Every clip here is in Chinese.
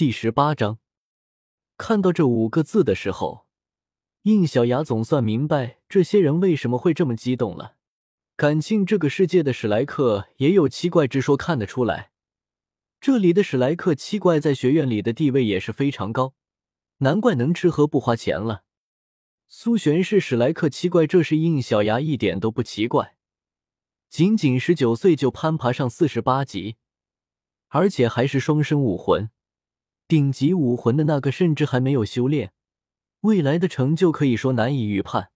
第十八章，看到这五个字的时候，应小牙总算明白这些人为什么会这么激动了。感情这个世界的史莱克也有七怪之说，看得出来，这里的史莱克七怪在学院里的地位也是非常高，难怪能吃喝不花钱了。苏璇是史莱克七怪，这是应小牙一点都不奇怪。仅仅十九岁就攀爬上四十八级，而且还是双生武魂，顶级武魂的那个甚至还没有修炼，未来的成就可以说难以预判。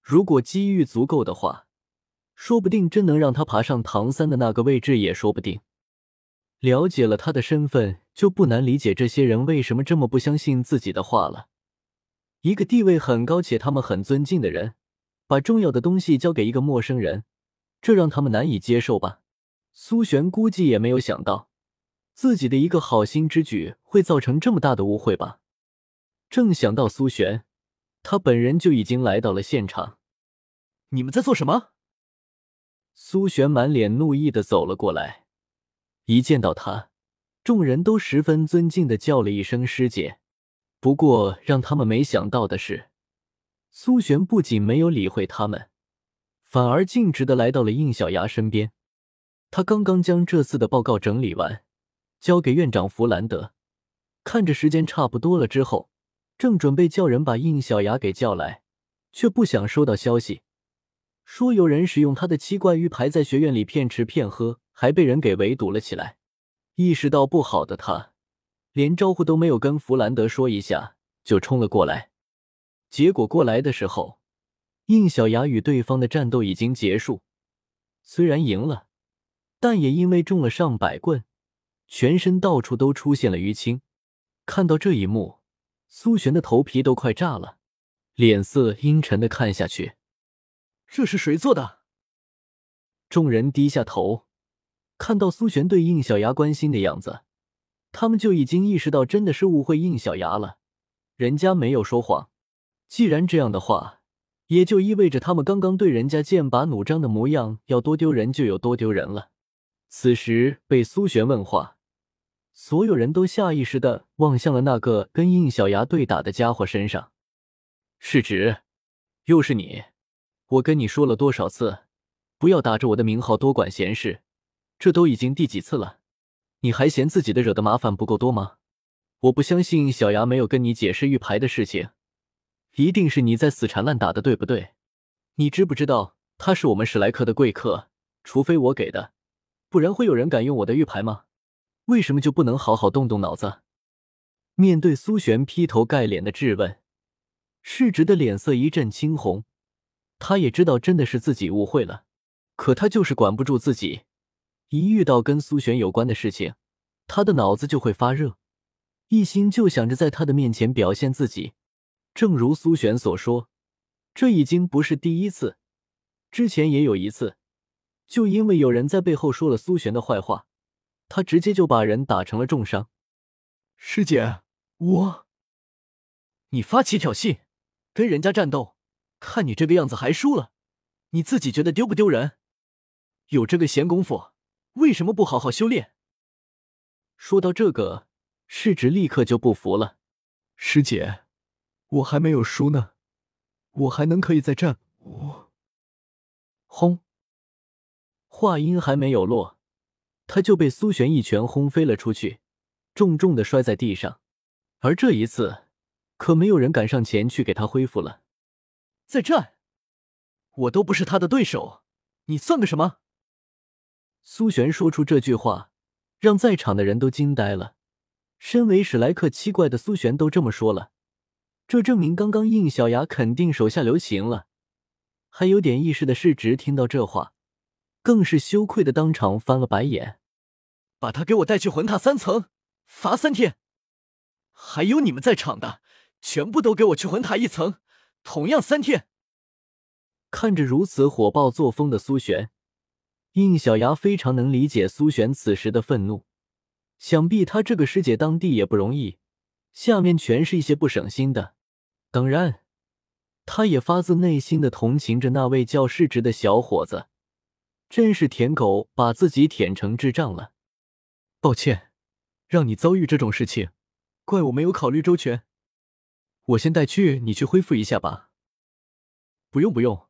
如果机遇足够的话，说不定真能让他爬上唐三的那个位置也说不定。了解了他的身份，就不难理解这些人为什么这么不相信自己的话了。一个地位很高且他们很尊敬的人，把重要的东西交给一个陌生人。这让他们难以接受吧？苏璇估计也没有想到，自己的一个好心之举会造成这么大的误会吧。正想到苏璇，他本人就已经来到了现场。你们在做什么？苏璇满脸怒意的走了过来，一见到他，众人都十分尊敬的叫了一声师姐。不过让他们没想到的是，苏璇不仅没有理会他们。反而径直的来到了应小牙身边，他刚刚将这次的报告整理完，交给院长弗兰德，看着时间差不多了之后，正准备叫人把应小牙给叫来，却不想收到消息，说有人使用他的七怪玉牌在学院里骗吃骗喝，还被人给围堵了起来。意识到不好的他，连招呼都没有跟弗兰德说一下，就冲了过来。结果过来的时候。应小牙与对方的战斗已经结束，虽然赢了，但也因为中了上百棍，全身到处都出现了淤青。看到这一幕，苏璇的头皮都快炸了，脸色阴沉的看下去。这是谁做的？众人低下头，看到苏璇对应小牙关心的样子，他们就已经意识到真的是误会应小牙了。人家没有说谎，既然这样的话。也就意味着他们刚刚对人家剑拔弩张的模样，要多丢人就有多丢人了。此时被苏璇问话，所有人都下意识的望向了那个跟应小牙对打的家伙身上。世侄，又是你！我跟你说了多少次，不要打着我的名号多管闲事，这都已经第几次了？你还嫌自己的惹的麻烦不够多吗？我不相信小牙没有跟你解释玉牌的事情。一定是你在死缠烂打的，对不对？你知不知道他是我们史莱克的贵客？除非我给的，不然会有人敢用我的玉牌吗？为什么就不能好好动动脑子？面对苏璇劈头盖脸的质问，世侄的脸色一阵青红。他也知道真的是自己误会了，可他就是管不住自己，一遇到跟苏璇有关的事情，他的脑子就会发热，一心就想着在他的面前表现自己。正如苏璇所说，这已经不是第一次，之前也有一次，就因为有人在背后说了苏璇的坏话，他直接就把人打成了重伤。师姐，我，你发起挑衅，跟人家战斗，看你这个样子还输了，你自己觉得丢不丢人？有这个闲工夫，为什么不好好修炼？说到这个，世侄立刻就不服了，师姐。我还没有输呢，我还能可以再战。我，轰！话音还没有落，他就被苏璇一拳轰飞了出去，重重的摔在地上。而这一次，可没有人敢上前去给他恢复了。再战？我都不是他的对手，你算个什么？苏璇说出这句话，让在场的人都惊呆了。身为史莱克七怪的苏璇都这么说了。这证明刚刚应小牙肯定手下留情了。还有点意识的世侄听到这话，更是羞愧的当场翻了白眼。把他给我带去魂塔三层，罚三天。还有你们在场的，全部都给我去魂塔一层，同样三天。看着如此火爆作风的苏璇，应小牙非常能理解苏璇此时的愤怒。想必他这个师姐当地也不容易。下面全是一些不省心的，当然，他也发自内心的同情着那位叫世侄的小伙子，真是舔狗把自己舔成智障了。抱歉，让你遭遇这种事情，怪我没有考虑周全。我先带去你去恢复一下吧。不用不用，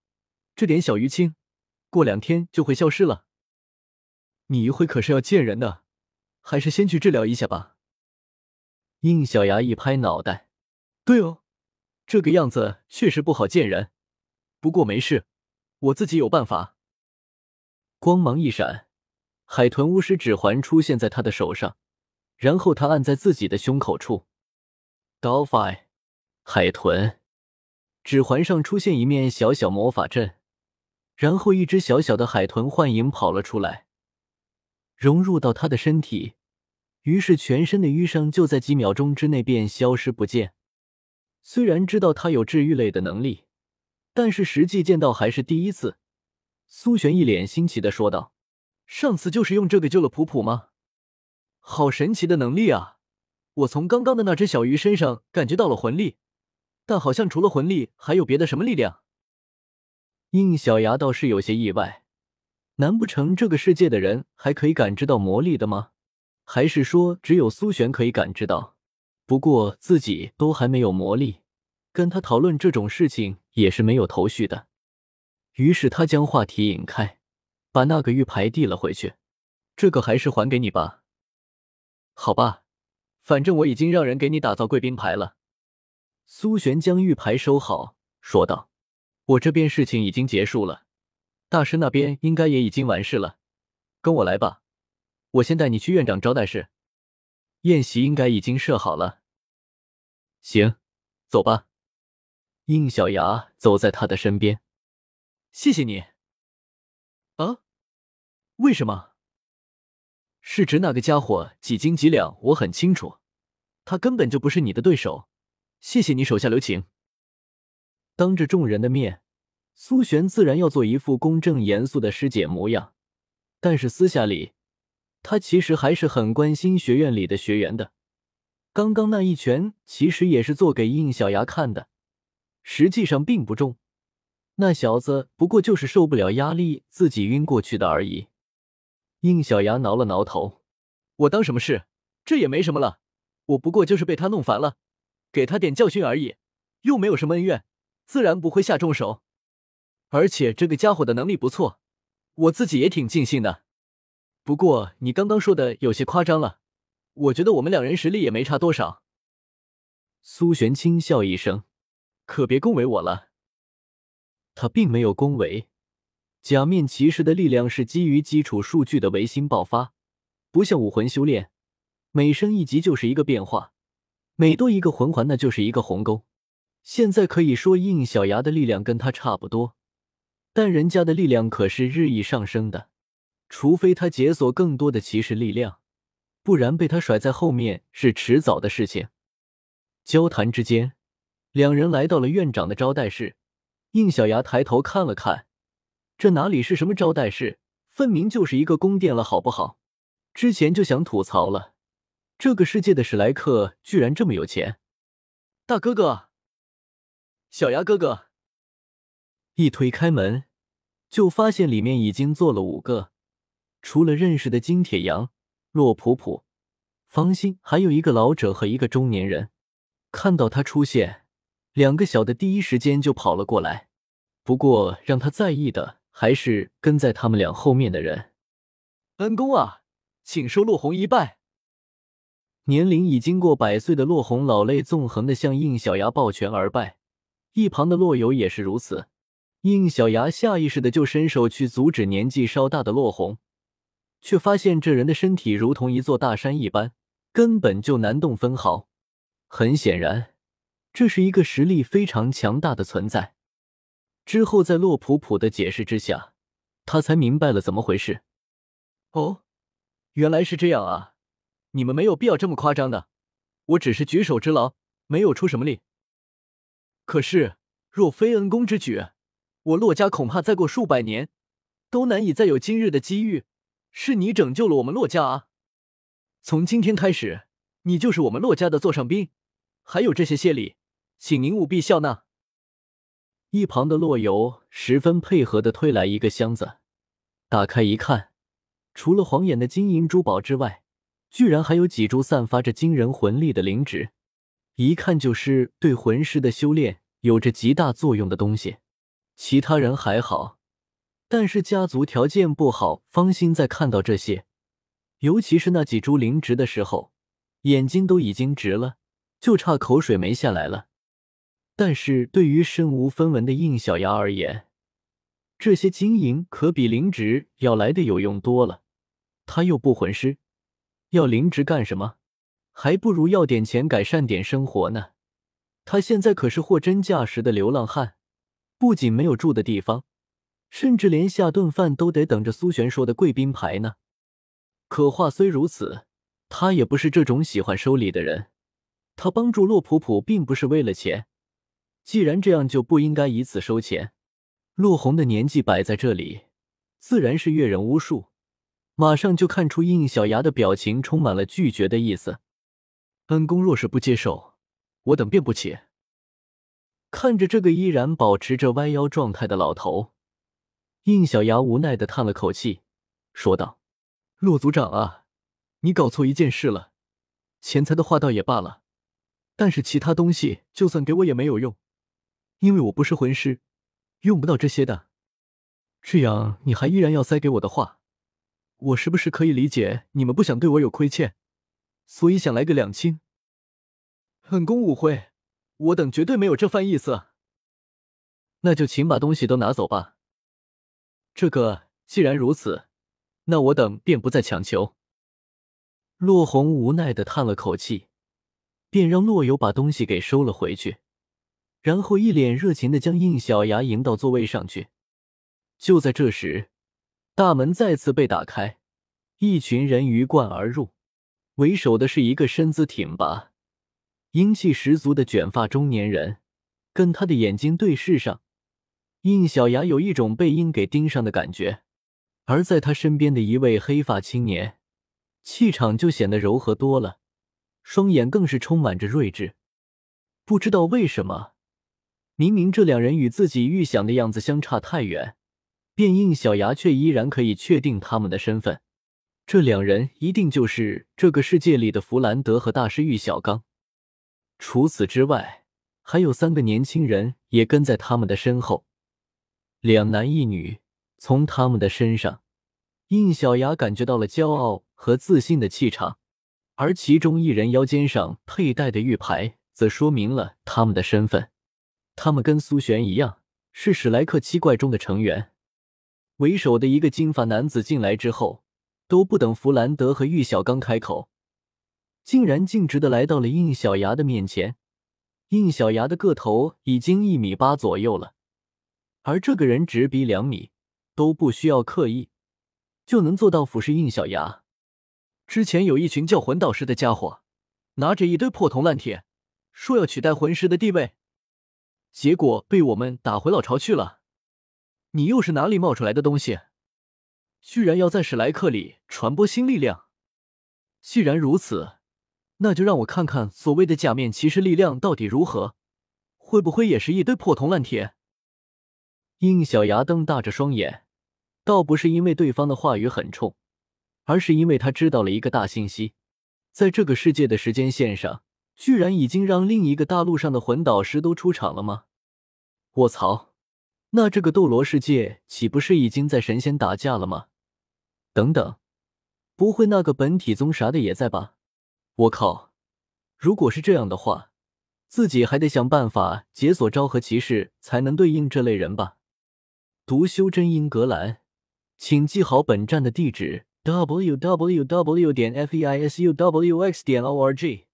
这点小淤青，过两天就会消失了。你一会可是要见人的，还是先去治疗一下吧。应小牙一拍脑袋，对哦，这个样子确实不好见人。不过没事，我自己有办法。光芒一闪，海豚巫师指环出现在他的手上，然后他按在自己的胸口处。Dolphin，海豚，指环上出现一面小小魔法阵，然后一只小小的海豚幻影跑了出来。融入到他的身体，于是全身的淤伤就在几秒钟之内便消失不见。虽然知道他有治愈类的能力，但是实际见到还是第一次。苏璇一脸新奇的说道：“上次就是用这个救了普普吗？好神奇的能力啊！我从刚刚的那只小鱼身上感觉到了魂力，但好像除了魂力，还有别的什么力量。”应小牙倒是有些意外。难不成这个世界的人还可以感知到魔力的吗？还是说只有苏璇可以感知到？不过自己都还没有魔力，跟他讨论这种事情也是没有头绪的。于是他将话题引开，把那个玉牌递了回去。这个还是还给你吧。好吧，反正我已经让人给你打造贵宾牌了。苏璇将玉牌收好，说道：“我这边事情已经结束了。”大师那边应该也已经完事了，跟我来吧，我先带你去院长招待室，宴席应该已经设好了。行，走吧。应小牙走在他的身边，谢谢你。啊？为什么？是指那个家伙几斤几两？我很清楚，他根本就不是你的对手。谢谢你手下留情。当着众人的面。苏璇自然要做一副公正严肃的师姐模样，但是私下里，她其实还是很关心学院里的学员的。刚刚那一拳其实也是做给应小牙看的，实际上并不重，那小子不过就是受不了压力自己晕过去的而已。应小牙挠了挠头：“我当什么事？这也没什么了，我不过就是被他弄烦了，给他点教训而已，又没有什么恩怨，自然不会下重手。”而且这个家伙的能力不错，我自己也挺尽兴的。不过你刚刚说的有些夸张了，我觉得我们两人实力也没差多少。苏璇轻笑一声：“可别恭维我了。”他并没有恭维。假面骑士的力量是基于基础数据的维新爆发，不像武魂修炼，每升一级就是一个变化，每多一个魂环那就是一个鸿沟。现在可以说应小牙的力量跟他差不多。但人家的力量可是日益上升的，除非他解锁更多的骑士力量，不然被他甩在后面是迟早的事情。交谈之间，两人来到了院长的招待室。应小牙抬头看了看，这哪里是什么招待室，分明就是一个宫殿了，好不好？之前就想吐槽了，这个世界的史莱克居然这么有钱。大哥哥，小牙哥哥。一推开门，就发现里面已经坐了五个，除了认识的金铁阳、洛普普、方心，还有一个老者和一个中年人。看到他出现，两个小的第一时间就跑了过来。不过让他在意的还是跟在他们俩后面的人。恩公啊，请受洛红一拜。年龄已经过百岁的洛红老泪纵横的向应小牙抱拳而拜，一旁的洛友也是如此。应小牙下意识的就伸手去阻止年纪稍大的洛红，却发现这人的身体如同一座大山一般，根本就难动分毫。很显然，这是一个实力非常强大的存在。之后，在洛普普的解释之下，他才明白了怎么回事。哦，原来是这样啊！你们没有必要这么夸张的，我只是举手之劳，没有出什么力。可是，若非恩公之举，我洛家恐怕再过数百年，都难以再有今日的机遇。是你拯救了我们洛家啊！从今天开始，你就是我们洛家的座上宾。还有这些谢礼，请您务必笑纳。一旁的洛游十分配合的推来一个箱子，打开一看，除了晃眼的金银珠宝之外，居然还有几株散发着惊人魂力的灵芝，一看就是对魂师的修炼有着极大作用的东西。其他人还好，但是家族条件不好，方心在看到这些，尤其是那几株灵植的时候，眼睛都已经直了，就差口水没下来了。但是对于身无分文的应小牙而言，这些金银可比灵芝要来的有用多了。他又不魂师，要灵芝干什么？还不如要点钱改善点生活呢。他现在可是货真价实的流浪汉。不仅没有住的地方，甚至连下顿饭都得等着苏璇说的贵宾牌呢。可话虽如此，他也不是这种喜欢收礼的人。他帮助洛普普并不是为了钱，既然这样，就不应该以此收钱。洛红的年纪摆在这里，自然是阅人无数，马上就看出应小牙的表情充满了拒绝的意思。恩公若是不接受，我等便不起。看着这个依然保持着弯腰状态的老头，应小牙无奈的叹了口气，说道：“骆族长啊，你搞错一件事了。钱财的话倒也罢了，但是其他东西就算给我也没有用，因为我不是魂师，用不到这些的。这样你还依然要塞给我的话，我是不是可以理解你们不想对我有亏欠，所以想来个两清？本公误会。”我等绝对没有这番意思，那就请把东西都拿走吧。这个既然如此，那我等便不再强求。洛红无奈的叹了口气，便让洛游把东西给收了回去，然后一脸热情的将应小牙迎到座位上去。就在这时，大门再次被打开，一群人鱼贯而入，为首的是一个身姿挺拔。英气十足的卷发中年人，跟他的眼睛对视上，应小牙有一种被鹰给盯上的感觉。而在他身边的一位黑发青年，气场就显得柔和多了，双眼更是充满着睿智。不知道为什么，明明这两人与自己预想的样子相差太远，便应小牙却依然可以确定他们的身份。这两人一定就是这个世界里的弗兰德和大师玉小刚。除此之外，还有三个年轻人也跟在他们的身后，两男一女。从他们的身上，应小牙感觉到了骄傲和自信的气场，而其中一人腰间上佩戴的玉牌，则说明了他们的身份。他们跟苏璇一样，是史莱克七怪中的成员。为首的一个金发男子进来之后，都不等弗兰德和玉小刚开口。竟然径直的来到了应小牙的面前，应小牙的个头已经一米八左右了，而这个人直逼两米，都不需要刻意，就能做到俯视应小牙。之前有一群叫魂导师的家伙，拿着一堆破铜烂铁，说要取代魂师的地位，结果被我们打回老巢去了。你又是哪里冒出来的东西？居然要在史莱克里传播新力量？既然如此。那就让我看看所谓的假面骑士力量到底如何，会不会也是一堆破铜烂铁？应小牙瞪大着双眼，倒不是因为对方的话语很冲，而是因为他知道了一个大信息：在这个世界的时间线上，居然已经让另一个大陆上的魂导师都出场了吗？卧槽！那这个斗罗世界岂不是已经在神仙打架了吗？等等，不会那个本体宗啥的也在吧？我靠！如果是这样的话，自己还得想办法解锁昭和骑士，才能对应这类人吧？读修真英格兰，请记好本站的地址：w w w. 点 f e i s u w x. 点 o r g。